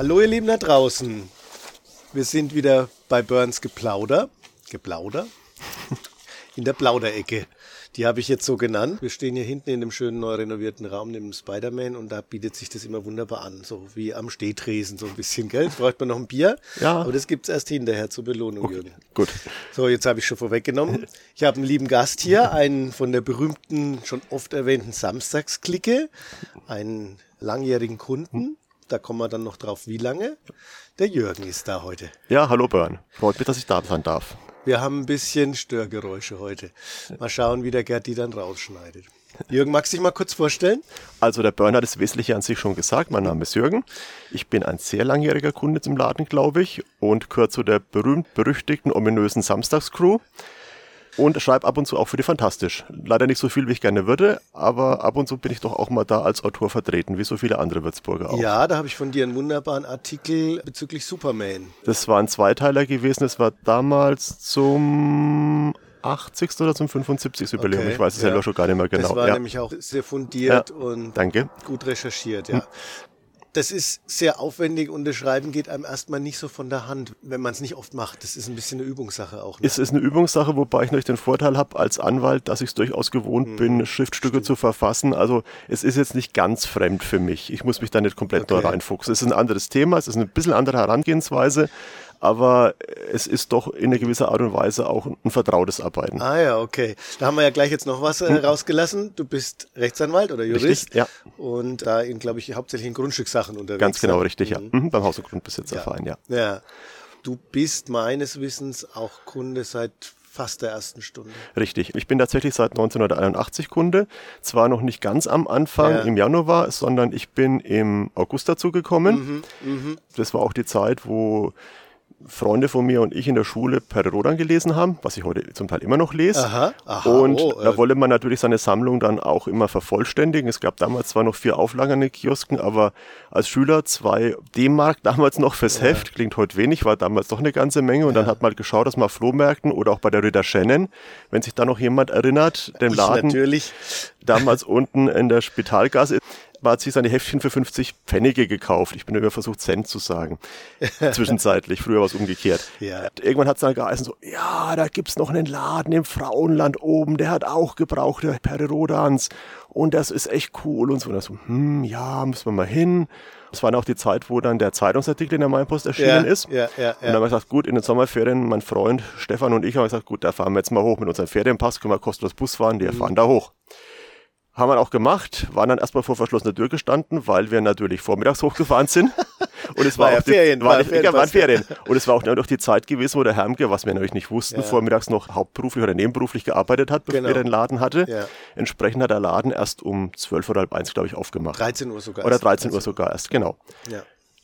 Hallo ihr Lieben da draußen. Wir sind wieder bei Burns Geplauder. Geplauder? In der Plauderecke. Die habe ich jetzt so genannt. Wir stehen hier hinten in dem schönen neu renovierten Raum neben Spider-Man und da bietet sich das immer wunderbar an. So wie am Stehtresen so ein bisschen, gell? Jetzt braucht man noch ein Bier. Ja. Aber das gibt's erst hinterher zur Belohnung, Okay, Jürgen. gut. So, jetzt habe ich schon vorweggenommen. Ich habe einen lieben Gast hier, einen von der berühmten, schon oft erwähnten Samstagsklicke, einen langjährigen Kunden. Da kommen wir dann noch drauf, wie lange. Der Jürgen ist da heute. Ja, hallo Bern. Freut mich, dass ich da sein darf. Wir haben ein bisschen Störgeräusche heute. Mal schauen, wie der Gerd die dann rausschneidet. Jürgen, magst du dich mal kurz vorstellen? Also der Bern hat das Wesentliche an sich schon gesagt. Mein Name ist Jürgen. Ich bin ein sehr langjähriger Kunde zum Laden, glaube ich, und gehöre zu der berühmt-berüchtigten, ominösen Samstagscrew. Und schreibe ab und zu auch für die Fantastisch. Leider nicht so viel, wie ich gerne würde, aber ab und zu bin ich doch auch mal da als Autor vertreten, wie so viele andere Würzburger auch. Ja, da habe ich von dir einen wunderbaren Artikel bezüglich Superman. Das war ein Zweiteiler gewesen. Es war damals zum 80. oder zum 75. Jubiläum. Okay, Ich weiß es ja. selber schon gar nicht mehr genau. Das war ja. nämlich auch sehr fundiert Ja, und Danke. gut recherchiert, ja. Das ist sehr aufwendig und das Schreiben geht einem erstmal nicht so von der Hand, wenn man es nicht oft macht. Das ist ein bisschen eine Übungssache auch. Ne? Es ist eine Übungssache, wobei ich natürlich den Vorteil habe als Anwalt, dass ich es durchaus gewohnt Mhm. bin, Schriftstücke zu verfassen. Also es ist jetzt nicht ganz fremd für mich. Ich muss mich da nicht komplett Okay. neu reinfuchsen. Es ist ein anderes Thema, es ist eine bisschen andere Herangehensweise, aber es ist doch in einer gewisser Art und Weise auch ein vertrautes Arbeiten. Ah ja, okay. Da haben wir ja gleich jetzt noch was äh, rausgelassen. Du bist Rechtsanwalt oder Jurist. Hm. ja. Und da in, glaube ich, hauptsächlich in Grundstückssachen unterwegs. Ganz genau richtig, ja. Mhm, beim Haus- und Grundbesitzerverein, ja. Ja. Du bist meines Wissens auch Kunde seit fast der ersten Stunde. Richtig. Ich bin tatsächlich seit 1981 Kunde. Zwar noch nicht ganz am Anfang Ja. im Januar, sondern ich bin im August dazu gekommen. Mhm, Das war auch die Zeit, wo Freunde von mir und ich in der Schule Perrodan gelesen haben, was ich heute zum Teil immer noch lese. Aha, aha, und oh, da äh, wolle man natürlich seine Sammlung dann auch immer vervollständigen. Es gab damals zwar noch vier Auflagen an den Kiosken, aber als Schüler zwei D-Mark damals noch fürs Heft, klingt heute wenig, war damals doch eine ganze Menge. Und dann hat man geschaut, dass man Flohmärkten oder auch bei der Ritter Shannon, wenn sich da noch jemand erinnert, dem Ich Laden natürlich. damals unten in der Spitalgasse, hat sich seine Heftchen für 50 Pfennige gekauft. Ich bin immer versucht, Cent zu sagen. Zwischenzeitlich. Früher war es umgekehrt. Ja. Irgendwann hat es dann geheißen so, ja, da gibt's noch einen Laden im Frauenland oben, der hat auch gebrauchte Perirodans und das ist echt cool und so. Und dann so, hm, ja, müssen wir mal hin. Das war dann auch die Zeit, wo dann der Zeitungsartikel in der Mainpost erschienen Ja, ist. ja, ja, Und dann haben wir gesagt, gut, in den Sommerferien, mein Freund Stefan und ich haben gesagt, gut, da fahren wir jetzt mal hoch mit unserem Ferienpass, können wir kostenlos Bus fahren, Mhm. wir fahren da hoch. Haben wir auch gemacht, waren dann erstmal vor verschlossener Tür gestanden, weil wir natürlich vormittags hochgefahren sind. Und es war, War ja auch die, Ferien, war war ja, waren. Ferien. Und es war auch noch die Zeit gewesen, wo der Hermke, was wir natürlich nicht wussten, Ja. vormittags noch hauptberuflich oder nebenberuflich gearbeitet hat, bevor Genau. er den Laden hatte. Ja. Entsprechend hat der Laden erst um 12 oder halb eins, glaube ich, aufgemacht. 13 Uhr sogar. Oder erst. 13 Uhr sogar erst, genau. Ja.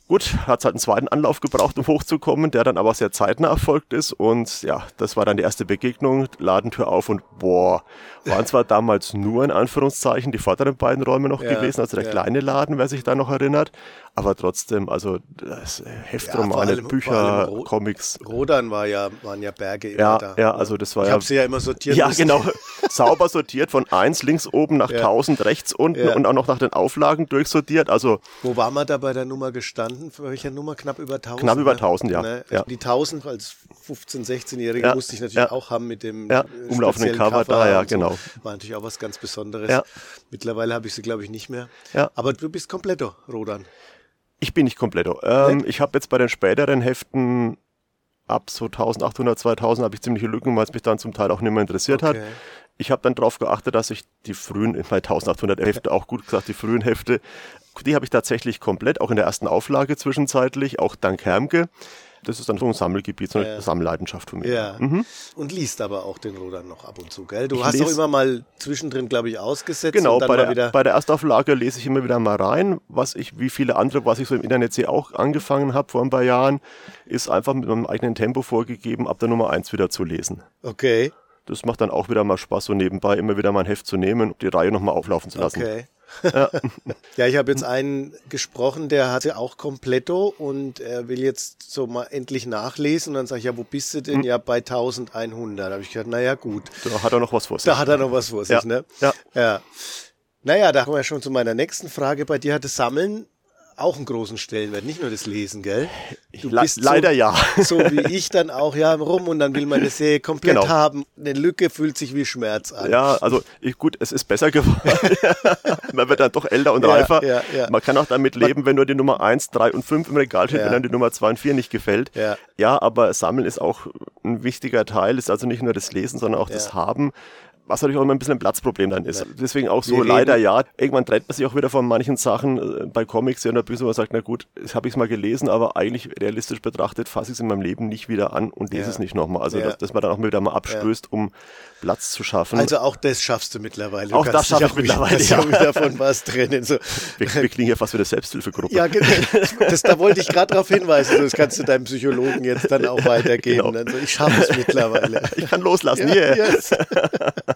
Gut, hat halt einen zweiten Anlauf gebraucht, um hochzukommen, der dann aber sehr zeitnah erfolgt ist. Und ja, das war dann die erste Begegnung, Ladentür auf und boah, waren zwar damals nur in Anführungszeichen die vorderen beiden Räume noch Ja, gewesen, also der ja. kleine Laden, wer sich da noch erinnert. Aber trotzdem, also das vor Heftromane, allem- vor Bücher, Ro- Comics. Rodan war ja, waren ja Berge immer Ja, da. ja, ne? also das war ich ja- habe sie ja immer sortiert. Ja, müssen. genau. Sauber sortiert von eins links oben nach Ja. 1000 rechts unten Ja. und auch noch nach den Auflagen durchsortiert. Also Wo war man da bei der Nummer gestanden? Für welcher Nummer? Knapp über 1000? Knapp über ne? 1000, ja. Ne? Ja. Die 1000 als 15-, 16-Jährige Ja, musste ich natürlich ja. auch haben mit dem Ja, äh, umlaufenden Cover da, ja, und so. genau. War natürlich auch was ganz Besonderes. Ja. Mittlerweile habe ich sie, glaube ich, nicht mehr. Ja. Aber du bist kompletto, Rodan. Ich bin nicht kompletto. Ähm, ich habe jetzt bei den späteren Heften ab so 1800, 2000 habe ich ziemliche Lücken, weil es mich dann zum Teil auch nicht mehr interessiert hat. Okay. Ich habe dann darauf geachtet, dass ich die frühen, bei 1800 Hefte, auch gut gesagt, die frühen Hefte, die habe ich tatsächlich komplett, auch in der ersten Auflage zwischenzeitlich, auch dank Hermke. Das ist dann so ein Sammelgebiet, so eine Ja. Sammelleidenschaft von mir. Ja. Und liest aber auch den Rodan noch ab und zu, gell? Du Ich hast doch lese- immer mal zwischendrin, glaube ich, ausgesetzt Genau, bei mal der, bei der Erstauflage lese ich immer wieder mal rein. Was ich, wie viele andere, was ich so im Internet sehe, auch angefangen habe vor ein paar Jahren, ist einfach mit meinem eigenen Tempo vorgegeben, ab der Nummer eins wieder zu lesen. okay, Das macht dann auch wieder mal Spaß, so nebenbei immer wieder mein Heft zu nehmen und die Reihe nochmal auflaufen zu lassen. okay. Ja, ich habe jetzt einen gesprochen, der hatte auch Kompletto und er will jetzt so mal endlich nachlesen. Und dann sage ich, ja, wo bist du Hm. denn? Ja, bei 1100. Da habe ich gedacht, naja, gut. Da hat er noch was vor sich. Da hat er noch was vor sich, Ja, ne? ja. ja. Naja, da kommen wir schon zu meiner nächsten Frage. Bei dir hat das Sammeln auch einen großen Stellenwert, nicht nur das Lesen, gell? Du Le leider so, ja. So wie ich dann auch, ja, rum und dann will man eine Serie komplett Genau. haben. Eine Lücke fühlt sich wie Schmerz an. Ja, also ich, gut, es ist besser geworden. Man wird dann doch älter und Ja, reifer. ja, ja. Man kann auch damit leben, wenn nur die Nummer 1, 3 und 5 im Regal steht, wenn dann die Nummer 2 und 4 nicht gefällt. Ja. aber Sammeln ist auch ein wichtiger Teil, ist also nicht nur das Lesen, sondern auch das Haben. Was natürlich auch immer ein bisschen ein Platzproblem dann ist. Deswegen auch so Wir leider reden- ja. Irgendwann trennt man sich auch wieder von manchen Sachen äh, bei Comics ja, und Bücher, wo man sagt, na gut, das habe ich mal gelesen, aber eigentlich realistisch betrachtet fasse ich es in meinem Leben nicht wieder an und lese Ja. es nicht nochmal. Also Ja. dass, dass man dann auch wieder mal abstößt, um Platz zu schaffen. Also auch das schaffst du mittlerweile. Du Auch das schaffe ich mittlerweile, ja ja. wieder von was trennen. So. wir, wir klingen hier fast wie eine Selbsthilfegruppe. Ja, genau. das, da wollte ich gerade darauf hinweisen. Das kannst du deinem Psychologen jetzt dann auch weitergeben. Genau. Also ich schaffe es mittlerweile. Ich kann loslassen. Ja, Yeah. yes.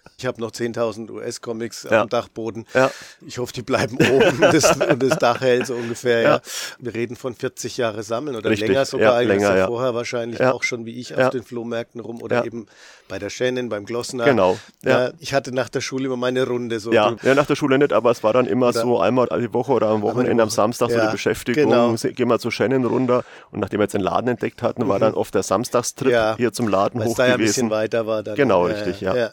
Ich habe noch 10.000 US-Comics Ja. am Dachboden. Ja. Ich hoffe, die bleiben oben das, und das Dach hält so ungefähr. Ja. Wir reden von 40 Jahre sammeln oder Richtig. länger sogar. Ja, eigentlich. länger, ja. vorher wahrscheinlich auch schon wie ich auf den Flohmärkten rum oder eben bei der Shannon, beim Glossner. Genau, ich hatte nach der Schule immer meine Runde. So Ja, ja, nach der Schule nicht, aber es war dann immer Oder- so einmal die Woche oder am Wochenende am Samstag so die Beschäftigung. genau. Gehen wir zu Shannon runter und nachdem wir jetzt den Laden entdeckt hatten, war dann oft der Samstagstrip Mhm. Hier zum Laden Weil es hoch da ja ein bisschen gewesen. weiter war. Dann. Genau, richtig, ja.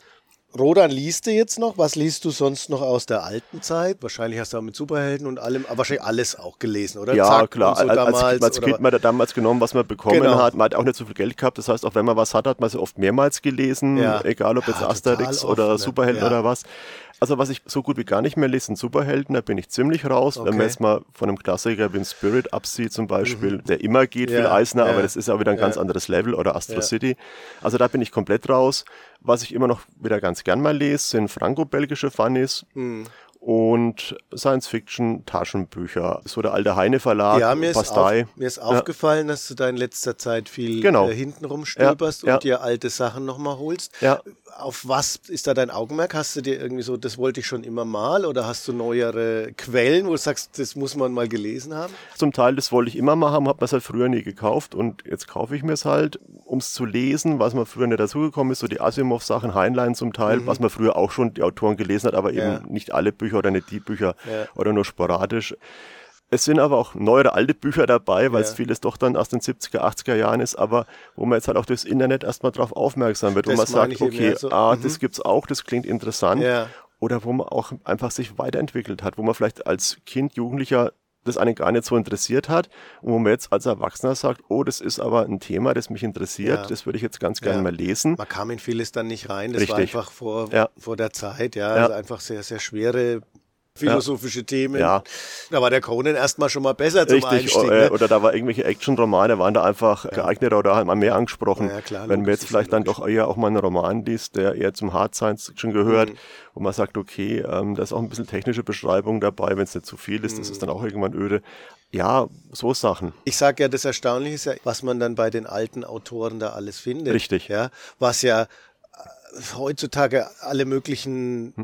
Rodan liest du jetzt noch? Was liest du sonst noch aus der alten Zeit? Wahrscheinlich hast du auch mit Superhelden und allem, aber wahrscheinlich alles auch gelesen, oder? Ja, Zack klar. So als, damals, als, Kind man hat damals genommen, was man bekommen Genau. hat. Man hat auch nicht so viel Geld gehabt. Das heißt, auch wenn man was hat, hat man es oft mehrmals gelesen. Ja. Egal, ob jetzt Ja, Asterix oder ne? Superhelden Ja. oder was. Also was ich so gut wie gar nicht mehr lese, sind Superhelden. Da bin ich ziemlich raus. Wenn Okay. man jetzt mal von einem Klassiker wie ein Spirit absieht zum Beispiel, der immer geht, viel Mhm. Ja, Eisner, ja. aber das ist auch wieder ein ganz Ja. anderes Level oder Astro Ja. City. Also da bin ich komplett raus. Was ich immer noch wieder ganz gern mal lese, sind franco-belgische Funnies. Hm. Und Science-Fiction-Taschenbücher. So der alte Heine-Verlag, Ja, mir ist, auf, mir ist aufgefallen, dass du da in letzter Zeit viel Genau. äh, hinten rumstöberst Ja, ja. und dir alte Sachen nochmal holst. Ja. Auf was ist da dein Augenmerk? Hast du dir irgendwie so, das wollte ich schon immer mal oder hast du neuere Quellen, wo du sagst, das muss man mal gelesen haben? Zum Teil, das wollte ich immer mal haben, habe mir es halt früher nie gekauft und jetzt kaufe ich mir es halt, um es zu lesen, was mir früher nicht dazugekommen ist, so die Asimov-Sachen, Heinlein zum Teil, was man früher auch schon die Autoren gelesen hat, aber eben Mhm. Ja. nicht alle Bücher oder nicht die Bücher Ja. oder nur sporadisch. Es sind aber auch neuere alte Bücher dabei, weil es Ja. vieles doch dann aus den 70er, 80er Jahren ist, aber wo man jetzt halt auch durchs Internet erstmal drauf aufmerksam wird, wo Das man meine sagt, okay, so, ah, mhm. das gibt's auch, das klingt interessant. Ja. Oder wo man auch einfach sich weiterentwickelt hat, wo man vielleicht als Kind, Jugendlicher das einen gar nicht so interessiert hat und wo man jetzt als Erwachsener sagt, oh, das ist aber ein Thema, das mich interessiert, Ja. das würde ich jetzt ganz gerne Ja. mal lesen. Man kam in vieles dann nicht rein. Das war Richtig. einfach vor, Ja. vor der Zeit, ja. Ja. Also einfach sehr, sehr schwere philosophische Themen. Ja. Da war der Conan erstmal schon mal besser zum Richtig, Einstieg. äh, Ne? oder da war irgendwelche Actionromane, waren da einfach geeigneter oder mal mehr angesprochen. Ja, klar, Wenn man jetzt vielleicht ja dann doch eher auch mal einen Roman liest, der eher zum Hard Science Fiction gehört, wo man sagt, okay, ähm, da ist auch ein bisschen technische Beschreibung dabei, wenn es nicht zu viel ist, das ist dann auch irgendwann öde. Ja, so Sachen. Ich sage ja, das Erstaunliche ist ja, was man dann bei den alten Autoren da alles findet. Richtig. Ja, was ja äh, heutzutage alle möglichen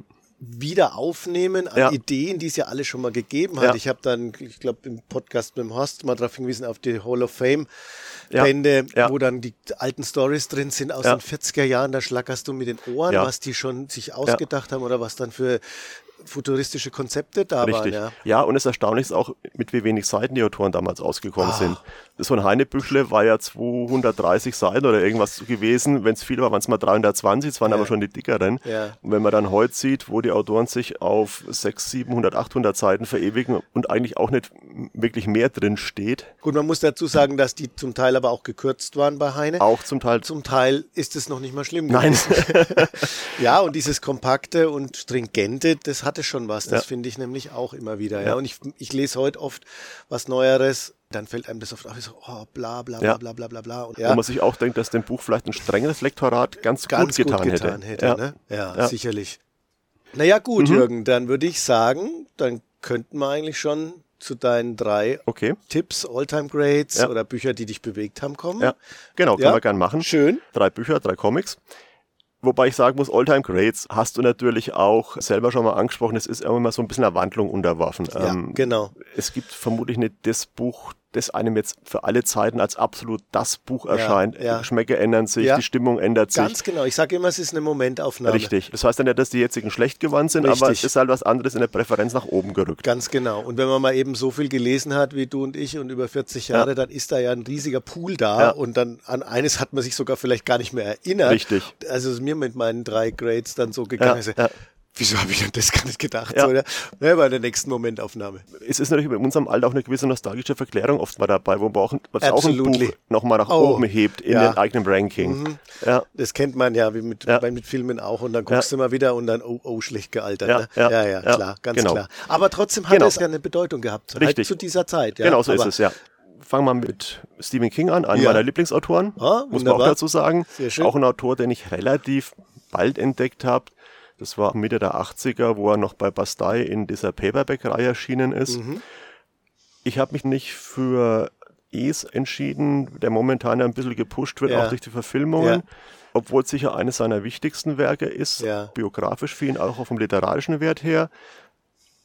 wieder aufnehmen an Ja. Ideen, die es ja alle schon mal gegeben hat. Ja. Ich habe dann, ich glaube, im Podcast mit dem Horst mal darauf hingewiesen, auf die Hall of Fame. Bände, Ja. wo dann die alten Stories drin sind aus den 40er Jahren. Da schlackerst du mit den Ohren, was die schon sich ausgedacht haben oder was dann für futuristische Konzepte da Richtig. waren. Ja. Ja, und es erstaunlich ist auch, mit wie wenig Seiten die Autoren damals ausgekommen Ah. sind. So ein Heinebüchle war ja 230 Seiten oder irgendwas gewesen. Wenn es viel war, waren es mal 320, es waren Ja. aber schon die dickeren. Ja. Und wenn man dann heute sieht, wo die Autoren sich auf 600, 700, 800 Seiten verewigen und eigentlich auch nicht wirklich mehr drin steht, Gut, man muss dazu sagen, dass die zum Teil aber auch gekürzt waren bei Heine. auch zum Teil Zum Teil ist es noch nicht mal schlimm Nein. gewesen. ja, und dieses kompakte und stringente, das hatte schon was. Das Ja. finde ich nämlich auch immer wieder. Ja, Ja. und ich, ich lese heute oft was Neueres, dann fällt einem das oft auf, so, oh, bla, bla, bla, Ja. bla, bla, bla, bla. Und wo ja, man sich auch denkt, dass dem Buch vielleicht ein strengeres Lektorat ganz, ganz gut getan, hätte. ja. Ja. Ne? ja. Mhm. sicherlich. Naja, gut, Jürgen, dann würde ich sagen, dann könnten wir eigentlich schon zu deinen drei Okay, Tipps, Alltime Grades Ja. oder Bücher, die dich bewegt haben, kommen. ja, genau, können Ja. wir gern machen. Schön. drei Bücher, drei Comics. Wobei ich sagen muss, Alltime Greats hast du natürlich auch selber schon mal angesprochen. Es ist immer so ein bisschen einer Wandlung unterworfen. Ja, Ähm, genau. es gibt vermutlich nicht das Buch das einem jetzt für alle Zeiten als absolut das Buch erscheint. ja. Geschmäcker ändern sich, Ja. die Stimmung ändert sich. Ganz genau. Ich sage immer, es ist eine Momentaufnahme. Richtig. Das heißt ja nicht, dass die jetzigen schlecht geworden sind, aber Richtig. es ist halt was anderes in der Präferenz nach oben gerückt. Ganz genau. Und wenn man mal eben so viel gelesen hat wie du und ich und über 40 Jahre, dann ist da ja ein riesiger Pool da Ja. und dann an eines hat man sich sogar vielleicht gar nicht mehr erinnert. Richtig. Also es ist mir mit meinen drei Grades dann so gegangen. Ja, also, ja. Wieso habe ich denn das gar nicht gedacht? Ja. So? Ja, bei der nächsten Momentaufnahme. Es ist natürlich in unserem Alter auch eine gewisse nostalgische Verklärung oft mal dabei, wo man auch, was auch ein. Buch nochmal nach Oh, oben hebt in ja. den eigenen Ranking. Ja. Das kennt man ja, wie mit, Ja. mit Filmen auch. Und dann guckst du mal wieder und dann, oh, oh, schlecht gealtert. Ja, ne? ja, ja, klar, ganz genau. klar. Aber trotzdem hat Genau. es ja eine Bedeutung gehabt. Richtig. Halt zu dieser Zeit. Ja. Genau so Aber ist es, ja. Fangen wir mit Stephen King an, einem Ja. meiner Lieblingsautoren, Ah, muss man auch dazu sagen. Auch ein Autor, den ich relativ bald entdeckt habe. Das war Mitte der 80er, wo er noch bei Bastei in dieser Paperback-Reihe erschienen ist. Mhm. Ich habe mich nicht für Es entschieden, der momentan ein bisschen gepusht wird, Ja. auch durch die Verfilmungen. Ja. Obwohl es sicher eines seiner wichtigsten Werke ist, Ja. biografisch für ihn, auch vom literarischen Wert her.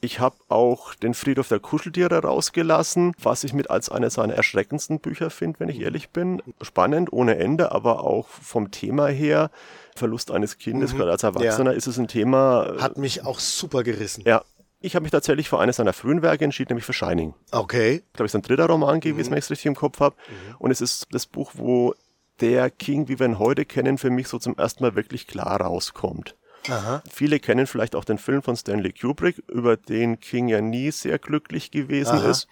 Ich habe auch den Friedhof der Kuscheltiere rausgelassen, was ich mit als eines seiner erschreckendsten Bücher finde, wenn ich ehrlich bin. Spannend ohne Ende, aber auch vom Thema her. Verlust eines Kindes, gerade als Erwachsener ist es ein Thema. äh, Hat mich auch super gerissen. ja, ich habe mich tatsächlich für eines seiner frühen Werke entschieden, nämlich für Shining. Okay. Ich glaube, es ist ein dritter Roman Mhm. gewesen, wenn ich es richtig im Kopf habe. Und es ist das Buch, wo der King, wie wir ihn heute kennen, für mich so zum ersten Mal wirklich klar rauskommt. Aha. Viele kennen vielleicht auch den Film von Stanley Kubrick, über den King ja nie sehr glücklich gewesen Aha. ist.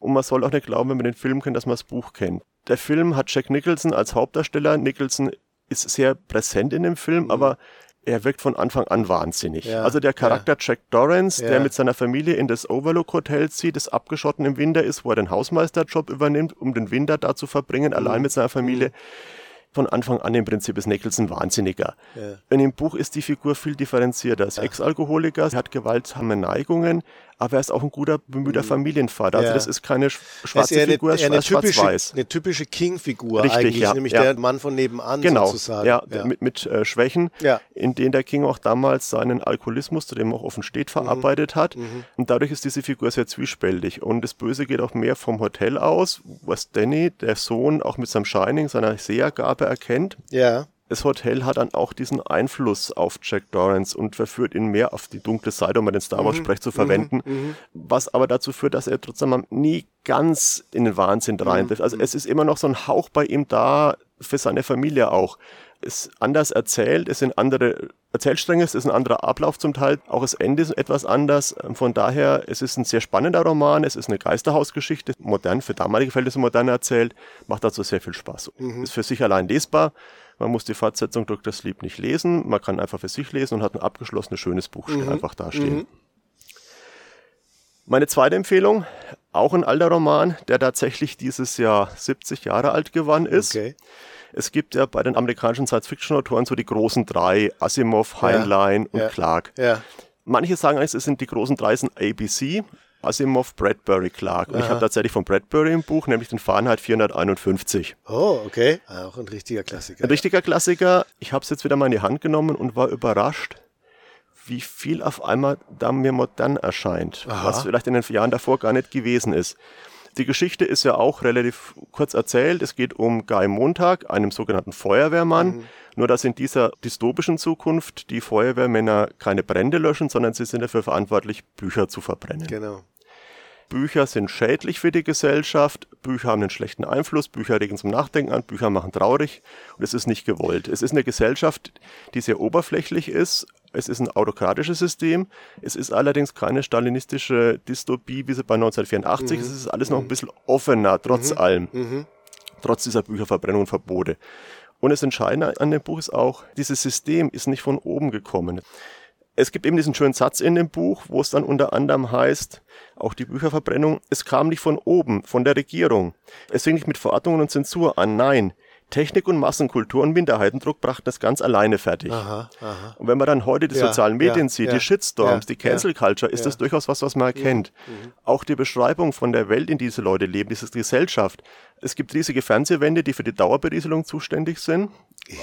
Und man soll auch nicht glauben, wenn man den Film kennt, dass man das Buch kennt. Der Film hat Jack Nicholson als Hauptdarsteller. Nicholson ist sehr präsent in dem Film, aber er wirkt von Anfang an wahnsinnig. Mhm. Ja, Also der Charakter Jack Dorrance, Ja. der mit seiner Familie in das Overlook Hotel zieht, das abgeschotten im Winter ist, wo er den Hausmeisterjob übernimmt, um den Winter da zu verbringen, allein Mhm. mit seiner Familie. Von Anfang an im Prinzip ist Nicholson wahnsinniger. Ja. In dem Buch ist die Figur viel differenzierter. Er ist Ex-Alkoholiker, er hat gewaltsame Neigungen, aber er ist auch ein guter, bemühter Familienvater. Also Mhm. Ja. das ist keine sch- ist schwarze eine, Figur, eine ist typische, schwarz-weiß. eine typische King-Figur Richtig, eigentlich, ja, nämlich ja. der Mann von nebenan Genau, sozusagen. ja, mit, mit äh, Schwächen, Ja. in denen der King auch damals seinen Alkoholismus, zu dem er auch offen steht, Mhm. verarbeitet hat. Und dadurch ist diese Figur sehr zwiespältig. Und das Böse geht auch mehr vom Hotel aus, was Danny, der Sohn, auch mit seinem Shining, seiner Sehergabe erkennt. Ja, Das Hotel hat dann auch diesen Einfluss auf Jack Dorrance und verführt ihn mehr auf die dunkle Seite, um den Star Wars Sprech zu verwenden, was aber dazu führt, dass er trotzdem nie ganz in den Wahnsinn reintrifft. Also es ist immer noch so ein Hauch bei ihm da, für seine Familie auch. Es ist anders erzählt, es sind andere Erzählstränge, es ist ein anderer Ablauf zum Teil, auch das Ende ist etwas anders. Von daher, es ist ein sehr spannender Roman, es ist eine Geisterhausgeschichte, modern, für damalige Verhältnisse modern erzählt, macht also sehr viel Spaß. Ist für sich allein lesbar, man muss die Fortsetzung Dr. Sleep nicht lesen, man kann einfach für sich lesen und hat ein abgeschlossenes, schönes Buch einfach dastehen. Meine zweite Empfehlung, auch ein alter Roman, der tatsächlich dieses Jahr 70 Jahre alt geworden ist. okay. Es gibt ja bei den amerikanischen Science-Fiction-Autoren so die großen drei, Asimov, Heinlein und ja. Clark. Ja, Manche sagen eigentlich, es sind die großen drei sind ABC, Asimov, Bradbury, Clark. Und ich habe tatsächlich von Bradbury im Buch, nämlich den Fahrenheit 451. oh, okay. Auch ein richtiger Klassiker. Ein richtiger Klassiker. Ich habe es jetzt wieder mal in die Hand genommen und war überrascht, wie viel auf einmal da mir modern erscheint, Aha. was vielleicht in den Jahren davor gar nicht gewesen ist. Die Geschichte ist ja auch relativ kurz erzählt. Es geht um Guy Montag, einem sogenannten Feuerwehrmann. Nur dass in dieser dystopischen Zukunft die Feuerwehrmänner keine Brände löschen, sondern sie sind dafür verantwortlich, Bücher zu verbrennen. Genau. Bücher sind schädlich für die Gesellschaft, Bücher haben einen schlechten Einfluss, Bücher regen zum Nachdenken an, Bücher machen traurig. Und es ist nicht gewollt. Es ist eine Gesellschaft, die sehr oberflächlich ist, es ist ein autokratisches System, es ist allerdings keine stalinistische Dystopie, wie sie bei 1984 ist, es ist alles noch ein bisschen offener, trotz allem, trotz dieser Bücherverbrennung und Verbote. Und das Entscheidende an dem Buch ist auch, dieses System ist nicht von oben gekommen. Es gibt eben diesen schönen Satz in dem Buch, wo es dann unter anderem heißt, auch die Bücherverbrennung, es kam nicht von oben, von der Regierung. Es fing nicht mit Verordnungen und Zensur an, nein. Technik und Massenkultur und Minderheitendruck brachten das ganz alleine fertig. Aha, aha. Und wenn man dann heute die Ja, sozialen Medien ja, sieht, ja, die Shitstorms, die Cancel Culture, ist das durchaus was, was man erkennt. Auch die Beschreibung von der Welt, in die diese Leute leben, diese Gesellschaft. Es gibt riesige Fernsehwände, die für die Dauerberieselung zuständig sind.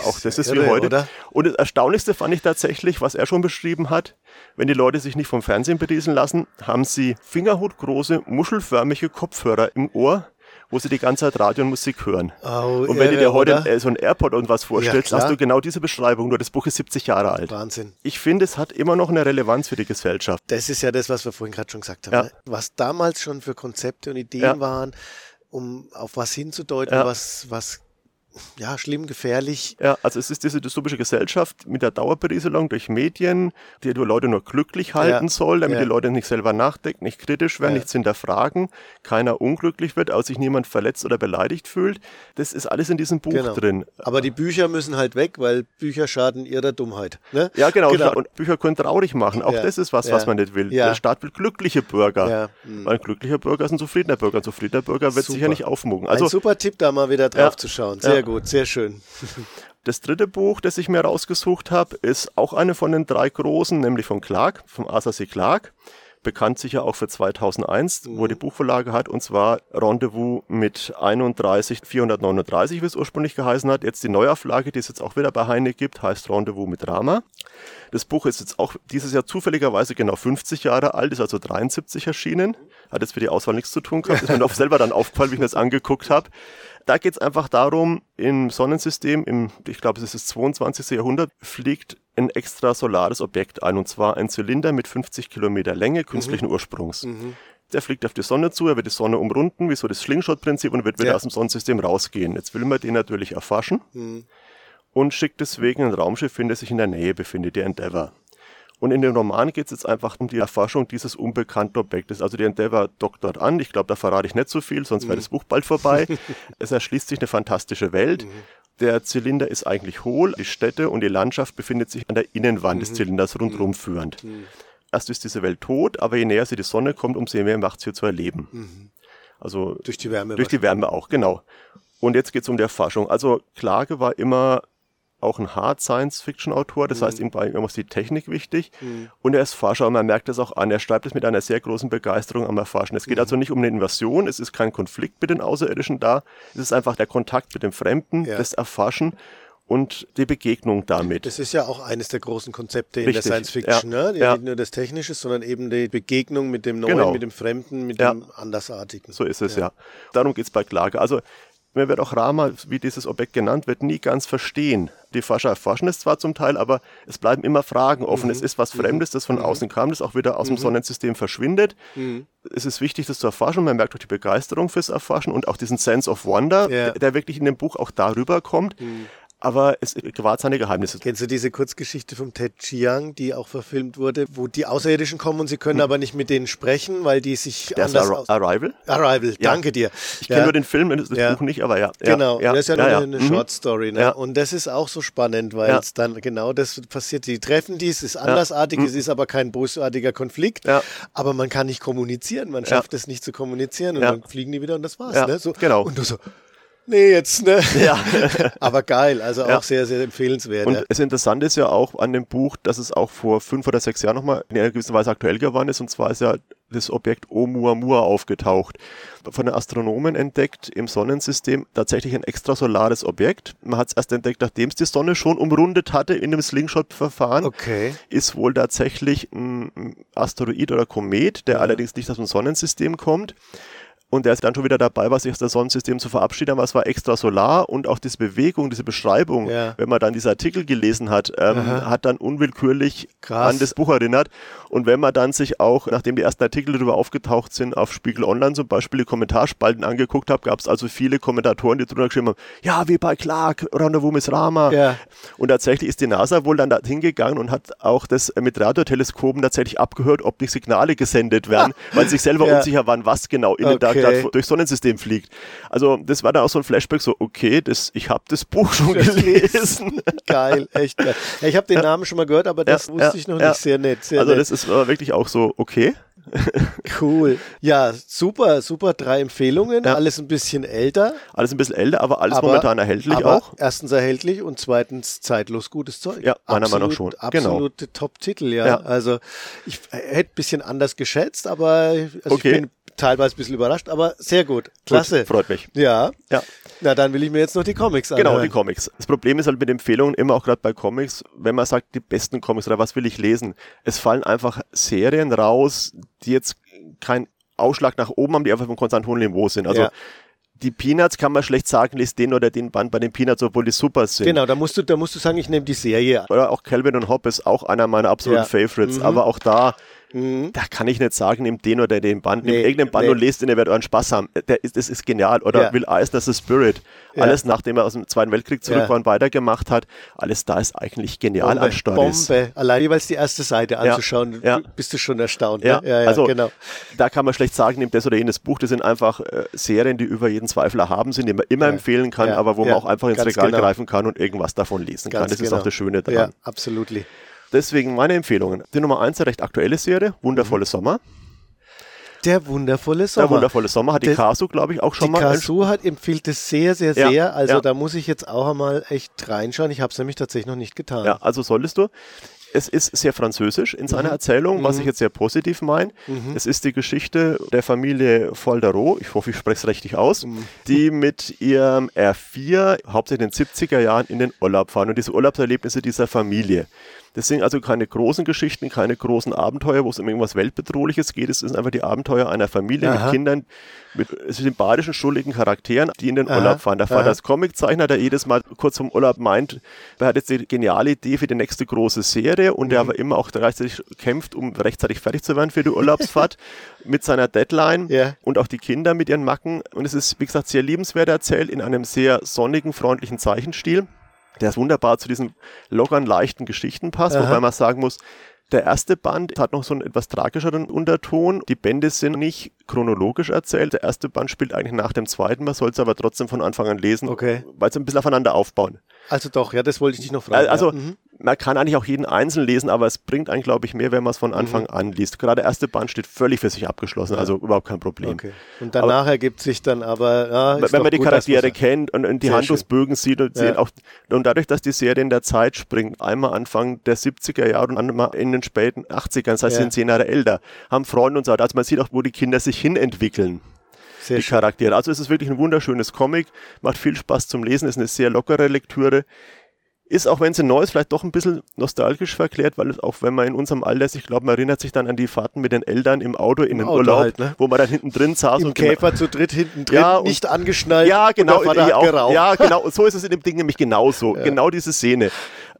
Auch das ist wie irre, heute. oder? Und das Erstaunlichste fand ich tatsächlich, was er schon beschrieben hat, wenn die Leute sich nicht vom Fernsehen berieseln lassen, haben sie fingerhutgroße, muschelförmige Kopfhörer im Ohr wo sie die ganze Zeit Radio und Musik hören. Oh, und wenn du irre, dir heute oder? äh, so ein AirPod und was vorstellst, klar. hast du genau diese Beschreibung, nur das Buch ist 70 Jahre alt. Wahnsinn. Ich finde, es hat immer noch eine Relevanz für die Gesellschaft. Das ist ja das, was wir vorhin gerade schon gesagt haben. Ja. Ne? Was damals schon für Konzepte und Ideen Ja. waren, um auf was hinzudeuten, Ja. was, was ja, schlimm, gefährlich. Ja, also es ist diese dystopische Gesellschaft mit der Dauerberieselung durch Medien, die die Leute nur glücklich halten Ja. soll, damit Ja. die Leute nicht selber nachdenken, nicht kritisch werden, Ja. nichts hinterfragen, keiner unglücklich wird, aus sich niemand verletzt oder beleidigt fühlt. Das ist alles in diesem Buch Genau. drin. Aber die Bücher müssen halt weg, weil Bücher schaden ihrer Dummheit. Ne? Ja, genau. Genau. Und Bücher können traurig machen. Auch das ist was, was man nicht will. Der Staat will glückliche Bürger. Ja. Hm. Weil ein glücklicher Bürger ist ein zufriedener Bürger. Ein zufriedener Bürger wird Super. sicher nicht aufmucken. Ein Also super Tipp, da mal wieder drauf zu schauen. Sehr Ja. Gut, sehr schön. Das dritte Buch, das ich mir rausgesucht habe, ist auch eine von den drei großen, nämlich von Clark, vom Arthur C. Clarke. Bekannt sicher auch für 2001, wo er die Buchvorlage hat, und zwar Rendezvous mit 31439, wie es ursprünglich geheißen hat. Jetzt die Neuauflage, die es jetzt auch wieder bei Heine gibt, heißt Rendezvous mit Drama. Das Buch ist jetzt auch dieses Jahr zufälligerweise genau 50 Jahre alt, ist also 73 erschienen. Hat jetzt für die Auswahl nichts zu tun gehabt, ist mir noch selber dann aufgefallen, wie ich mir das angeguckt habe. Da geht es einfach darum, im Sonnensystem, im, ich glaube, es ist das 22. Jahrhundert, fliegt ein extrasolares Objekt ein, und zwar ein Zylinder mit 50 Kilometer Länge künstlichen Ursprungs. Der fliegt auf die Sonne zu, er wird die Sonne umrunden, wie so das Slingshot-Prinzip, und wird wieder Ja. aus dem Sonnensystem rausgehen. Jetzt will man den natürlich erforschen und schickt deswegen ein Raumschiff hin, das sich in der Nähe befindet, der Endeavour. Und in dem Roman geht es jetzt einfach um die Erforschung dieses unbekannten Objektes. Also der Endeavour dockt dort an. Ich glaube, da verrate ich nicht so viel, sonst wäre das Buch bald vorbei. es erschließt sich eine fantastische Welt. Der Zylinder ist eigentlich hohl. Die Städte und die Landschaft befindet sich an der Innenwand des Zylinders rundherum führend. Erst ist diese Welt tot, aber je näher sie die Sonne kommt, umso mehr macht sie zu erleben. Also Durch die Wärme. durch die Wärme auch, genau. Und jetzt geht es um die Erforschung. Also Klage war immer auch ein Hard Science-Fiction-Autor, das heißt, ihm war immer die Technik wichtig. Und er ist Forscher und man merkt das auch an. Er schreibt es mit einer sehr großen Begeisterung am Erforschen. Es geht also nicht um eine Invasion, es ist kein Konflikt mit den Außerirdischen da, es ist einfach der Kontakt mit dem Fremden, Ja. das Erforschen und die Begegnung damit. Das ist ja auch eines der großen Konzepte in Richtig, der Science Fiction. ja, Ne? ja. Nicht nur das Technische, sondern eben die Begegnung mit dem Neuen, Genau. mit dem Fremden, mit Ja. dem Andersartigen. So ist es, ja. Darum geht es bei Klage. Also man wird auch Rama, wie dieses Objekt genannt wird, nie ganz verstehen. Die Forscher erforschen es zwar zum Teil, aber es bleiben immer Fragen offen. Mhm. Es ist was Fremdes, das von außen kam, das auch wieder aus dem Sonnensystem verschwindet. Mhm. Es ist wichtig, das zu erforschen. Man merkt auch die Begeisterung fürs Erforschen und auch diesen Sense of Wonder, Ja. Mhm. der, der wirklich in dem Buch auch darüber kommt. Aber es gewahrt seine Geheimnisse. Kennst du diese Kurzgeschichte vom Ted Chiang, die auch verfilmt wurde, wo die Außerirdischen kommen und sie können aber nicht mit denen sprechen, weil die sich Hm. Ist anders Ar Arrival. Arrival, Ja. danke dir. Ich kenne nur den Film, das Ja. Buch nicht, aber ja. Genau, das ist ja, nur ja. eine Mhm. Short Story. Ne? Und das ist auch so spannend, weil es dann genau das passiert. Die treffen die, es ist andersartig, es ist aber kein bösartiger Konflikt, Mhm. Aber man kann nicht kommunizieren, man schafft es nicht zu kommunizieren und dann fliegen die wieder und das war's. Ne? so, genau. Und du so, nee, jetzt, ne? Ja. aber geil, also Ja. auch sehr, sehr empfehlenswert. Und ja. das Interessante ist ja auch an dem Buch, dass es auch vor fünf oder sechs Jahren nochmal in einer gewissen Weise aktuell geworden ist. Und zwar ist ja das Objekt Oumuamua aufgetaucht. Von den Astronomen entdeckt im Sonnensystem tatsächlich ein extrasolares Objekt. Man hat es erst entdeckt, nachdem es die Sonne schon umrundet hatte in dem Slingshot-Verfahren. Okay. Ist wohl tatsächlich ein Asteroid oder Komet, der allerdings nicht aus dem Sonnensystem kommt. Und der ist dann schon wieder dabei, was sich aus dem Sonnensystem zu verabschieden, aber es war extrasolar und auch diese Bewegung, diese Beschreibung, Ja. wenn man dann diese Artikel gelesen hat, ähm, hat dann unwillkürlich Krass. an das Buch erinnert. Und wenn man dann sich auch, nachdem die ersten Artikel darüber aufgetaucht sind, auf Spiegel Online zum Beispiel die Kommentarspalten angeguckt hat, gab es also viele Kommentatoren, die drunter geschrieben haben, ja, wie bei Clark, Rendezvous mit Rama. Ja. Und tatsächlich ist die NASA wohl dann da hingegangen und hat auch das mit Radioteleskopen tatsächlich abgehört, ob nicht Signale gesendet werden, weil sie sich selber Ja. unsicher waren, was genau in da Okay. Gerade durchs Sonnensystem fliegt. Also das war dann auch so ein Flashback, so okay, das, ich habe das Buch schon gelesen. geil, echt geil. Ja, ich habe den Namen schon mal gehört, aber das Ja, wusste ja, ich noch ja. nicht. Sehr nett, sehr also nett. das ist äh, wirklich auch so okay. cool. Ja, super, super. Drei Empfehlungen. Ja. Alles ein bisschen älter. Alles ein bisschen älter, aber alles aber, momentan erhältlich aber auch. Erstens erhältlich und zweitens zeitlos gutes Zeug. Ja, meiner Meinung nach Absolut- schon. Genau. Absolute Top-Titel, ja. Ja. Also ich hätte ein bisschen anders geschätzt, aber also Okay. ich bin teilweise ein bisschen überrascht, aber sehr gut. Klasse. Gut, freut mich. Ja. Ja. Na, dann will ich mir jetzt noch die Comics Genau, anhören. die Comics. Das Problem ist halt mit Empfehlungen immer auch gerade bei Comics, wenn man sagt, die besten Comics oder was will ich lesen. Es fallen einfach Serien raus, die jetzt keinen Ausschlag nach oben haben, die einfach vom konstanten hohen Niveau sind. Also Ja. die Peanuts kann man schlecht sagen, liest den oder den Band bei den Peanuts, obwohl die super sind. Genau, da musst du, da musst du sagen, ich nehme die Serie. Oder auch Calvin und Hobbes ist auch einer meiner absoluten Ja. Favorites. Mhm. Aber auch da, Mhm. da kann ich nicht sagen, nehmt den oder den Band, nehmt Nee, irgendeinen Band nee. und lest den, ihr werdet euren Spaß haben. Der ist, das ist genial. Oder Ja. Will Eisner The Spirit. Ja. Alles, nachdem er aus dem Zweiten Weltkrieg zurück Ja. war und weitergemacht hat, alles da ist eigentlich genial Bombe, an Stories. Bombe. Allein jeweils die erste Seite anzuschauen, Ja. bist du schon erstaunt. Ja, ne? ja, ja also genau. da kann man schlecht sagen, nimmt das oder jenes Buch. Das sind einfach äh, Serien, die über jeden Zweifel erhaben sind, die man immer empfehlen kann, aber wo man auch einfach ins Ganz Regal genau. greifen kann und irgendwas davon lesen kann. Ganz Das ist genau. auch das Schöne dran. Ja, absolut. Deswegen meine Empfehlungen. Die Nummer eins, eine recht aktuelle Serie, Wundervolle Mhm. Sommer. Der wundervolle Sommer. Der Wundervolle Sommer hat die Kasu, glaube ich, auch schon die mal. als- Kasu hat empfiehlt es sehr, sehr, Ja, sehr. Also ja. da muss ich jetzt auch einmal echt reinschauen. Ich habe es nämlich tatsächlich noch nicht getan. Ja, also solltest du. Es ist sehr französisch in seiner Erzählung, was ich jetzt sehr positiv meine. Es ist die Geschichte der Familie Folderot, ich hoffe, ich spreche es richtig aus, die mit ihrem R4 hauptsächlich in den 70er Jahren in den Urlaub fahren und diese Urlaubserlebnisse dieser Familie. Das sind also keine großen Geschichten, keine großen Abenteuer, wo es um irgendwas Weltbedrohliches geht. Es sind einfach die Abenteuer einer Familie Aha. mit Kindern, mit sympathischen, schuldigen Charakteren, die in den Aha, Urlaub fahren. Der Vater ist Comiczeichner, der jedes Mal kurz vom Urlaub meint, er hat jetzt die geniale Idee für die nächste große Serie und Mhm. der aber immer auch gleichzeitig kämpft, um rechtzeitig fertig zu werden für die Urlaubsfahrt mit seiner Deadline Ja. und auch die Kinder mit ihren Macken. Und es ist, wie gesagt, sehr liebenswert erzählt in einem sehr sonnigen, freundlichen Zeichenstil, der wunderbar zu diesen lockeren, leichten Geschichten passt, Aha. wobei man sagen muss, der erste Band hat noch so einen etwas tragischeren Unterton. Die Bände sind nicht chronologisch erzählt. Der erste Band spielt eigentlich nach dem zweiten. Man soll es aber trotzdem von Anfang an lesen, Okay. weil sie ein bisschen aufeinander aufbauen. Also doch, ja, das wollte ich dich noch fragen. Also ja. Mhm. Man kann eigentlich auch jeden einzeln lesen, aber es bringt einen, glaube ich, mehr, wenn man es von Anfang Mhm. an liest. Gerade der erste Band steht völlig für sich abgeschlossen, also überhaupt kein Problem. Okay. Und danach ergibt sich dann aber, ja, ist wenn man die gut, Charaktere kennt und, und die Handlungsbögen sieht und, Ja. sehen auch, und dadurch, dass die Serie in der Zeit springt, einmal Anfang der 70er Jahre und einmal in den späten 80ern, das heißt, sie sind zehn Jahre älter, haben Freunde und so weiter. Also man sieht auch, wo die Kinder sich hinentwickeln, Sehr die schön. Charaktere. Also es ist wirklich ein wunderschönes Comic, macht viel Spaß zum Lesen, ist eine sehr lockere Lektüre. Ist, auch wenn sie neu ist, vielleicht doch ein bisschen nostalgisch verklärt, weil es auch, wenn man in unserem Alter ist, ich glaube, man erinnert sich dann an die Fahrten mit den Eltern im Auto in den Auto Urlaub, halt, ne? wo man dann hinten drin saß Im und Käfer zu dritt hinten drin, Ja, und- nicht angeschnallt. ja, genau. Ja, auch, ja, genau. So ist es in dem Ding nämlich genauso. Genau diese Szene.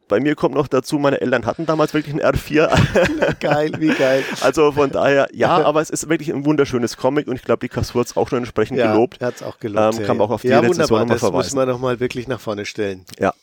Bei mir kommt noch dazu, meine Eltern hatten damals wirklich einen R4. Geil, wie geil. Also von daher, ja, aber es ist wirklich ein wunderschönes Comic und ich glaube, die Kassur hat es auch schon entsprechend Ja, gelobt. er hat es auch gelobt. Ähm, ja, kann man ja. auch auf die ja, Rezension nochmal das muss verweisen. man nochmal wirklich nach vorne stellen. Ja.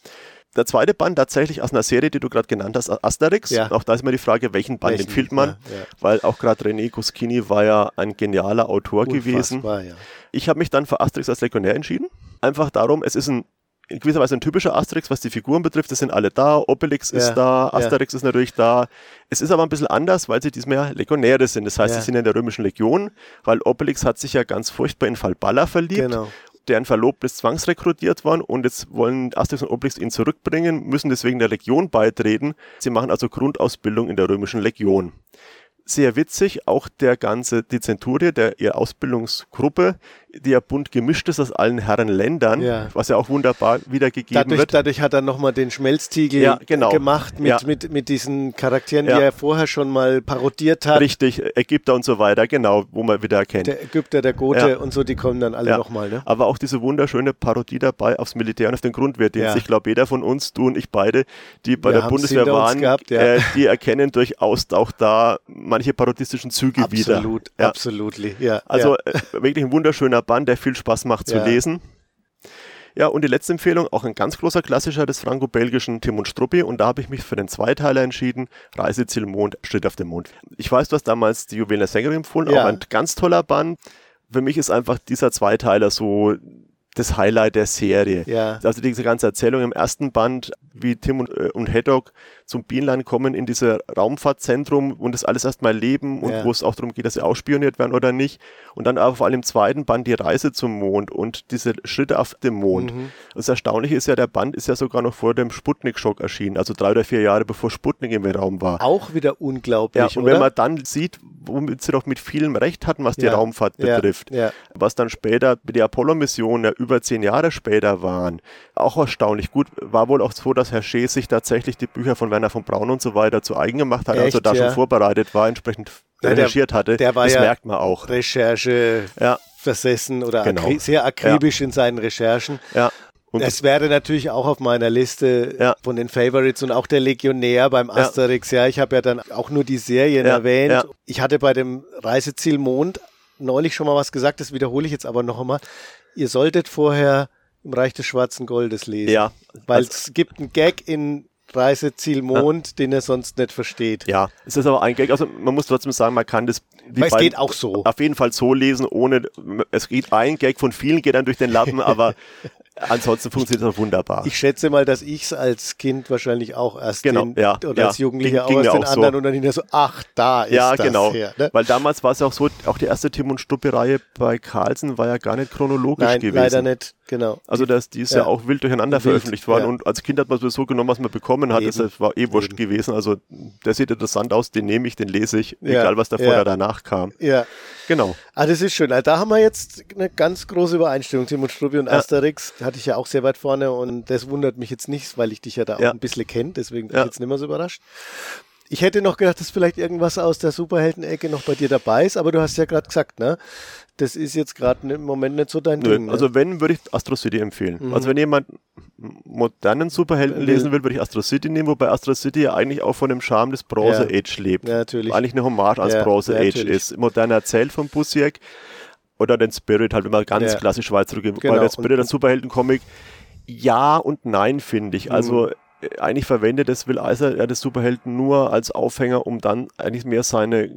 Der zweite Band tatsächlich aus einer Serie, die du gerade genannt hast, Asterix. Ja. Auch da ist mir die Frage, welchen Band Welchen? empfiehlt man? Ja, ja. Weil auch gerade René Goscinny war ja ein genialer Autor gewesen. Unfassbar, ja. Ich habe mich dann für Asterix als Legionär entschieden. Einfach darum, es ist ein in gewisser Weise ein typischer Asterix, was die Figuren betrifft. Es sind alle da, Obelix ist Ja, da, ja. Asterix ist natürlich da. Es ist aber ein bisschen anders, weil sie diesmal ja Legionäre sind. Das heißt, Ja. sie sind in der römischen Legion, weil Obelix hat sich ja ganz furchtbar in Falballa verliebt. Genau. Deren Verlobter ist zwangsrekrutiert worden und jetzt wollen Asterix und Obelix ihn zurückbringen, müssen deswegen der Legion beitreten. Sie machen also Grundausbildung in der römischen Legion. Sehr witzig, auch der ganze, die Zenturie, der ihre Ausbildungsgruppe, die ja bunt gemischt ist aus allen Herren Ländern, Ja. was ja auch wunderbar wiedergegeben Dadurch, wird. dadurch hat er nochmal den Schmelztiegel Ja, genau. gemacht mit, Ja. mit, mit diesen Charakteren, die er vorher schon mal parodiert hat. Richtig, Ägypter und so weiter, genau, wo man wieder erkennt. Der Ägypter, der Gote und so, die kommen dann alle Ja. nochmal. Ne? Aber auch diese wunderschöne Parodie dabei aufs Militär und auf den Grundwehrdienst. Ich glaube, jeder von uns, du und ich beide, die bei Wir der Bundeswehr waren, gehabt, äh, die erkennen durchaus auch da manche parodistischen Züge wieder. Absolut, absolut. Ja, Also äh, wirklich ein wunderschöner Band, der viel Spaß macht zu Ja. lesen. Ja, und die letzte Empfehlung, auch ein ganz großer Klassiker des franco-belgischen Tim und Struppi. Und da habe ich mich für den Zweiteiler entschieden. Reiseziel Mond, Schritt auf den Mond. Ich weiß, du hast damals die Juwelen der Sängerin empfohlen, Ja. auch ein ganz toller Band. Für mich ist einfach dieser Zweiteiler so das Highlight der Serie. Ja. Also diese ganze Erzählung im ersten Band, wie Tim und, äh, und Heddock zum Bienenland kommen in dieses Raumfahrtzentrum und das alles erstmal leben und Ja. wo es auch darum geht, dass sie ausspioniert werden oder nicht. Und dann aber vor allem im zweiten Band die Reise zum Mond und diese Schritte auf dem Mond. Mhm. Das Erstaunliche ist ja, der Band ist ja sogar noch vor dem Sputnik-Schock erschienen, also drei oder vier Jahre bevor Sputnik im Raum war. Auch wieder unglaublich, Ja, und oder? wenn man dann sieht, womit sie doch mit vielem Recht hatten, was die Ja, Raumfahrt ja, betrifft, was dann später die Apollo-Missionen ja über zehn Jahre später waren, auch erstaunlich gut. War wohl auch so, dass Herr Schee sich tatsächlich die Bücher von Werner von Braun und so weiter zu eigen gemacht hat, also Echt, da ja? schon vorbereitet war, entsprechend Ja, der- recherchiert hatte. der war das ja- merkt man auch. Recherche Ja. versessen oder Genau. akri sehr akribisch in seinen Recherchen. Ja. Und Es wäre natürlich auch auf meiner Liste Ja. von den Favorites und auch der Legionär beim Asterix. Ja, ich habe ja dann auch nur die Serien Ja, erwähnt. ja. Ich hatte bei dem Reiseziel Mond neulich schon mal was gesagt, das wiederhole ich jetzt aber noch einmal. Ihr solltet vorher im Reich des schwarzen Goldes lesen. Ja. Weil Also- es gibt einen Gag in Reiseziel Mond, den er sonst nicht versteht. ja, es ist aber ein Gag. Also man muss trotzdem sagen, man kann das die Weil es geht auch so. auf jeden Fall so lesen, ohne es geht ein Gag von vielen geht dann durch den Lappen, aber ansonsten funktioniert es wunderbar. Ich schätze mal, dass ich es als Kind wahrscheinlich auch erst Genau, den, ja, oder ja. als Jugendlicher Ging- ging aus den auch so. anderen und dann hinterher so, ach, da ist ja, das genau. her. Ne? Weil damals war es ja auch so, auch die erste Tim und Stuppe-Reihe bei Carlsen war ja gar nicht chronologisch Nein, gewesen. leider nicht, genau. Also das, die ist ja, Ja. auch wild durcheinander Wild, veröffentlicht worden ja. und als Kind hat man sowieso genommen, was man bekommen hat. Das war eh wurscht Eben. gewesen. Also der sieht interessant aus, den nehme ich, den lese ich, Ja, egal was davor oder danach kam. Ja, Genau. ah, das ist schön. Also Da haben wir jetzt eine ganz große Übereinstimmung. Tim und Struppi und Asterix hatte ich ja auch sehr weit vorne und das wundert mich jetzt nicht, weil ich dich ja da auch ein bisschen kenne, deswegen bin ich jetzt nicht mehr so überrascht. Ich hätte noch gedacht, dass vielleicht irgendwas aus der Superhelden-Ecke noch bei dir dabei ist, aber du hast ja gerade gesagt, ne? Das ist jetzt gerade im Moment nicht so dein Nö, Ding. Ne? Also wenn, würde ich Astro City empfehlen. Also wenn jemand modernen Superhelden lesen will, würde ich Astro City nehmen, wobei Astro City ja eigentlich auch von dem Charme des Bronze Ja. Age lebt. Ja, natürlich. Eigentlich eine Hommage ans Ja, Bronze ja, Age natürlich. ist. Modern erzählt von Busiek oder den Spirit, halt wenn man ganz klassisch weit zurückgeht. Genau. Weil der Spirit, Und- der Superheldencomic, ja und nein, finde ich. Also Mhm. Eigentlich verwendet das Will Eisner ja das Superhelden nur als Aufhänger, um dann eigentlich mehr seine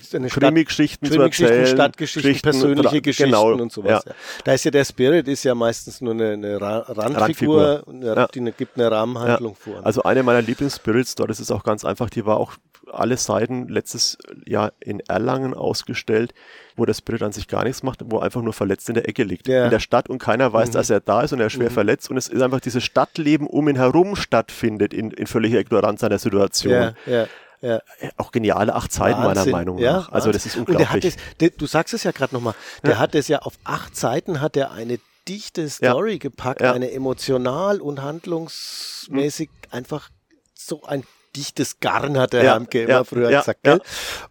Seine Krimi-Geschichten zu erzählen. Stadtgeschichten, Geschichten persönliche oder- Geschichten genau, und sowas. Ja. Ja. Da ist ja der Spirit ist ja meistens nur eine, eine Ra Randfigur, Randfigur. eine, die eine, gibt eine Rahmenhandlung vor. Also eine meiner Lieblings-Spirit-Stories ist auch ganz einfach, die war auch alle Seiten letztes Jahr in Erlangen ausgestellt, wo der Spirit an sich gar nichts macht, wo er einfach nur verletzt in der Ecke liegt. Ja. In der Stadt und keiner weiß, Mhm. dass er da ist und er ist schwer verletzt und es ist einfach dieses Stadtleben um ihn herum stattfindet in, in völliger Ignoranz seiner Situation. ja, ja, ja. Auch geniale acht Seiten meiner Wahnsinn. Meinung Ja, nach. Also das ist unglaublich. es, der, du sagst es ja gerade nochmal, der hat es ja auf acht Seiten hat er eine dichte Story gepackt, Ja. eine emotional und handlungsmäßig einfach so ein dichtes Garn hat der Ja, Hermke immer ja, früher ja, gesagt, gell?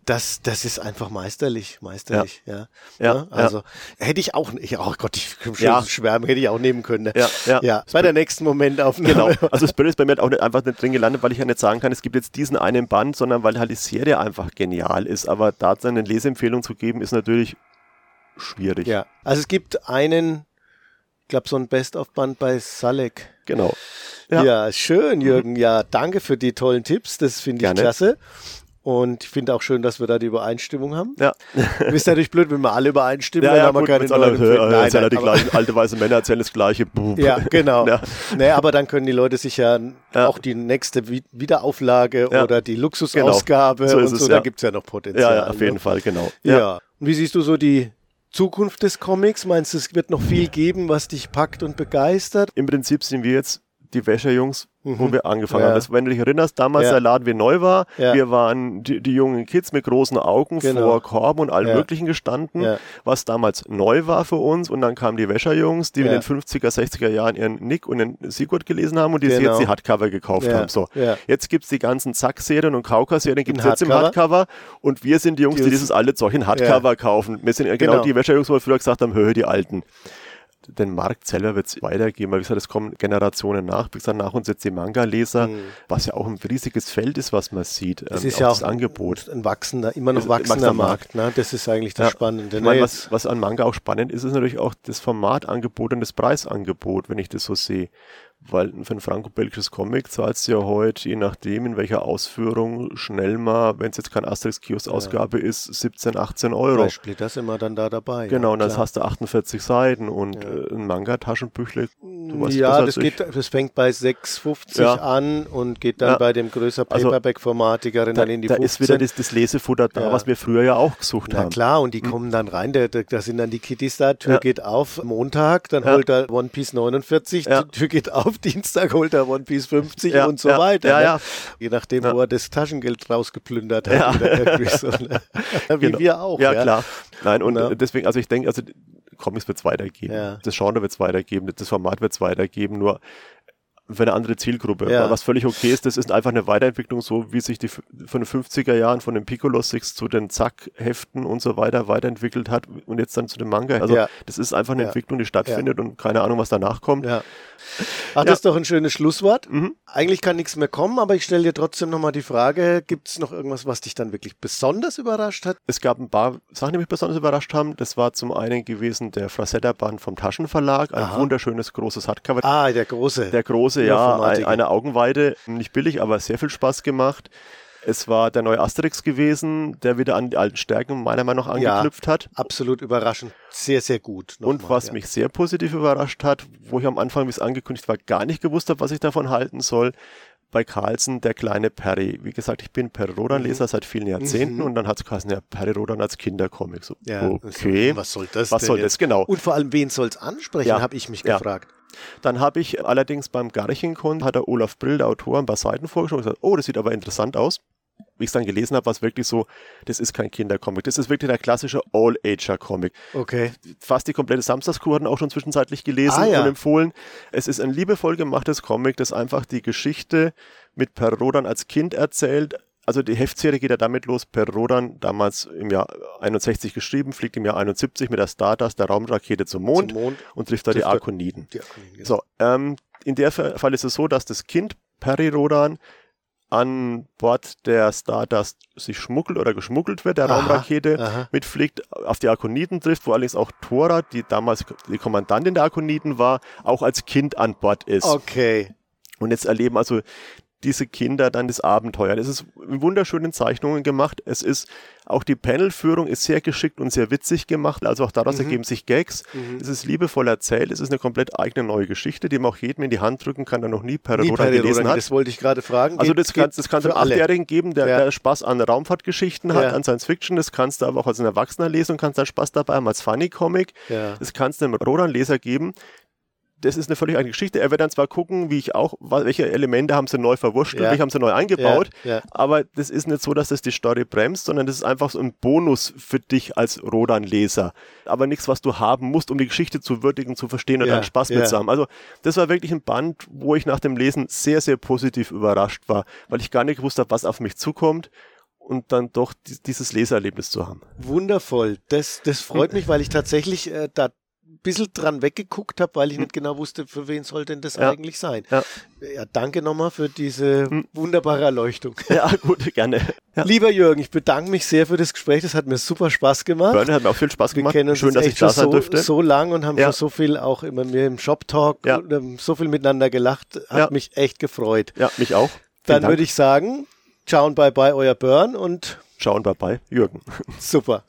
Das, das ist einfach meisterlich, meisterlich, ja. Ja, also hätte ich auch, ich, oh Gott, ich schon Ja. schwärmen, hätte ich auch nehmen können. Ne? Ja, ja. ja. Bei der nächsten Momentaufnahme. Genau. Also Spirit ist bei mir auch nicht einfach nicht drin gelandet, weil ich ja nicht sagen kann, es gibt jetzt diesen einen Band, sondern weil halt die Serie einfach genial ist. Aber da eine Leseempfehlung zu geben, ist natürlich schwierig. Ja, also es gibt einen, ich glaube, so ein Best-of-Band bei Salek. Genau. Ja. Ja. schön, Jürgen. Ja, danke für die tollen Tipps. Das finde ich klasse. Und ich finde auch schön, dass wir da die Übereinstimmung haben. Ja. Ist natürlich blöd, wenn wir alle übereinstimmen, Ja, dann ja, haben wir gut, keine alle, neuen. Nein, nein, die aber- gleichen, alte weiße Männer erzählen das gleiche. Buh. Ja, genau. Ja. Nee, aber dann können die Leute sich ja, Ja. auch die nächste Wi- Wiederauflage Ja. oder die Luxusausgabe Genau. So und so, es, da ja. gibt's ja noch Potenzial. Ja, ja, auf ne? jeden Fall, genau. Ja. Und wie siehst du so die Zukunft des Comics? Meinst du, es wird noch viel geben, was dich packt und begeistert? Im Prinzip sind wir jetzt die Wäscherjungs, wo wir angefangen Mhm. Ja. haben. Das, wenn du dich erinnerst, damals Ja. der Laden, wie neu war, Ja. wir waren die, die jungen Kids mit großen Augen Genau. vor Korben und allem. Möglichen gestanden, was damals neu war für uns. Und dann kamen die Wäscherjungs, die in den 50er, 60er Jahren ihren Nick und den Sigurd gelesen haben und die sich Genau. jetzt die Hardcover gekauft haben. So. Jetzt gibt's die ganzen Zack-Serien und Kauka-Serien, gibt's In jetzt im Hardcover. Hardcover. Und wir sind die Jungs, die Die- dieses alte Zeug in Hardcover kaufen. Wir sind genau, Genau. die Wäscherjungs, wo wir früher gesagt haben, höre die Alten den Markt selber wird es weitergeben, weil wie gesagt, es kommen Generationen nach, wie gesagt, nach uns jetzt die Manga-Leser, was ja auch ein riesiges Feld ist, was man sieht. Es ähm, ist ja auch das Angebot. ein wachsender, immer noch wachsender wachsender Markt. Ne? Das ist eigentlich das Ja. Spannende. Ich Ne? meine, was, was an Manga auch spannend ist, ist natürlich auch das Formatangebot und das Preisangebot, wenn ich das so sehe. Weil für ein franco-belgisches Comic zahlst du ja heute, je nachdem in welcher Ausführung, schnell mal, wenn es jetzt kein Asterix-Kiosk-Ausgabe ist, 17, 18 Euro. Bei Splitter sind wir dann da dabei. Genau, ja, und dann hast du 48 Seiten und äh, ein Manga-Taschenbüchle. Du weißt ja, das, geht, das fängt bei 6,50 Ja. an und geht dann Ja. bei dem größer Also, Paperback-Formatikerin Da, dann in die da 15. ist wieder das, das Lesefutter da, Ja. was wir früher ja auch gesucht Na haben. klar, und die kommen dann rein, da, da, da sind dann die Kitties da, Tür Ja. geht auf, Montag, dann Ja. holt er One Piece 49, Ja. die Tür geht auf, Dienstag holt er One Piece 50 Ja, und so ja, weiter. ja, ne? ja. Je nachdem, wo er das Taschengeld rausgeplündert hat. So, ne? Wie Genau. wir auch. Ja, klar. Nein, und deswegen, also ich denke, also Comics wird es weitergeben. Ja. Das Genre wird es weitergeben, das Format wird es weitergeben, nur für eine andere Zielgruppe, Ja. was völlig okay ist. Das ist einfach eine Weiterentwicklung, so wie sich die von den 50er Jahren von den Piccolo-Six zu den Zack-Heften und so weiter weiterentwickelt hat und jetzt dann zu dem Manga. Also Ja. das ist einfach eine Ja. Entwicklung, die stattfindet und keine Ahnung, was danach kommt. Ja. Ach, das ist doch ein schönes Schlusswort. Mhm. Eigentlich kann nichts mehr kommen, aber ich stelle dir trotzdem nochmal die Frage, gibt es noch irgendwas, was dich dann wirklich besonders überrascht hat? Es gab ein paar Sachen, die mich besonders überrascht haben. Das war zum einen gewesen der Frazetta-Band vom Taschenverlag, ein Aha. wunderschönes großes Hardcover. Ah, der große. Der große, Ja, ja, eine Augenweide, nicht billig, aber sehr viel Spaß gemacht. Es war der neue Asterix gewesen, der wieder an die alten Stärken meiner Meinung nach Ja. angeknüpft hat. Absolut überraschend. Sehr, sehr gut. Und Nochmal, was ja. mich sehr positiv überrascht hat, wo ich am Anfang, wie es angekündigt war, gar nicht gewusst habe, was ich davon halten soll, bei Carlsen, der kleine Perry. Wie gesagt, ich bin Perry Rodan-Leser seit vielen Jahrzehnten Mhm. und dann hat es geheißen, ja, Perry Rodan als Kindercomic. So, Ja, okay. Was soll das Was denn soll jetzt? das, genau. Und vor allem, wen soll es ansprechen, Ja. habe ich mich Ja. gefragt. Dann habe ich allerdings beim Garchenkon, hat der Olaf Brill, der Autor, ein paar Seiten vorgeschlagen und gesagt, oh, das sieht aber interessant aus. Wie ich es dann gelesen habe, war es wirklich so, das ist kein Kindercomic, das ist wirklich der klassische All-Ager-Comic. Okay. Fast die komplette Samstagscrew hatten auch schon zwischenzeitlich gelesen Ah, ja. und empfohlen. Es ist ein liebevoll gemachtes Comic, das einfach die Geschichte mit Per Rodan als Kind erzählt. Also die Heftserie geht ja damit los, Per Rodan, damals im Jahr 61 geschrieben, fliegt im Jahr 71 mit der Stardust, der Raumrakete zum Mond, Zum Mond. und trifft da die Trifft dort- Arkoniden. Ja. So, ähm, in der Fa- Fall ist es so, dass das Kind Perry Rodan an Bord der Stardust sich schmuggelt oder geschmuggelt wird, der Aha, Raumrakete, aha. mitfliegt, auf die Arkoniden trifft, wo allerdings auch Thora, die damals die Kommandantin der Arkoniden war, auch als Kind an Bord ist. Okay. Und jetzt erleben also diese Kinder dann das Abenteuer. Das ist in wunderschönen Zeichnungen gemacht. Es ist auch die Panelführung ist sehr geschickt und sehr witzig gemacht. Also auch daraus Mhm. ergeben sich Gags. Es ist liebevoll erzählt. Es ist eine komplett eigene neue Geschichte, die man auch jedem in die Hand drücken kann, der noch nie Per Nie Rodan Perry gelesen hat. Das wollte ich gerade fragen. Also das kannst, du einem. Achtjährigen geben, der, Ja. der Spaß an Raumfahrtgeschichten hat, Ja. an Science Fiction. Das kannst du aber auch als ein Erwachsener lesen und kannst dann Spaß dabei haben als Funny-Comic. Ja. Das kannst du einem Rodan-Leser geben. Das ist eine völlig eigene Geschichte. Er wird dann zwar gucken, wie ich auch, welche Elemente haben sie neu verwurschtelt, Ja. welche haben sie neu eingebaut, Ja, ja. aber das ist nicht so, dass das die Story bremst, sondern das ist einfach so ein Bonus für dich als Rodan-Leser. Aber nichts, was du haben musst, um die Geschichte zu würdigen, zu verstehen und dann Spaß mit zu haben. Also das war wirklich ein Band, wo ich nach dem Lesen sehr, sehr positiv überrascht war, weil ich gar nicht gewusst habe, was auf mich zukommt und dann doch di- dieses Lesererlebnis zu haben. Wundervoll. Das, das freut mich, weil ich tatsächlich äh, da bisschen dran weggeguckt habe, weil ich nicht genau wusste, für wen soll denn das Ja. eigentlich sein. Ja. Ja, danke nochmal für diese wunderbare Erleuchtung. Ja, gut, gerne. Ja. Lieber Jürgen, ich bedanke mich sehr für das Gespräch. Das hat mir super Spaß gemacht. Börne hat mir auch viel Spaß Wir gemacht. kennen uns Schön, dass ich da sein so, durfte. so lang und haben Ja. schon so viel auch immer mir im Shop-Talk Ja. und, ähm, so viel miteinander gelacht. Hat mich echt gefreut. Ja, mich auch. Dann würde ich sagen, ciao und bye bye, euer Burn und Schauen wir bei Jürgen. super.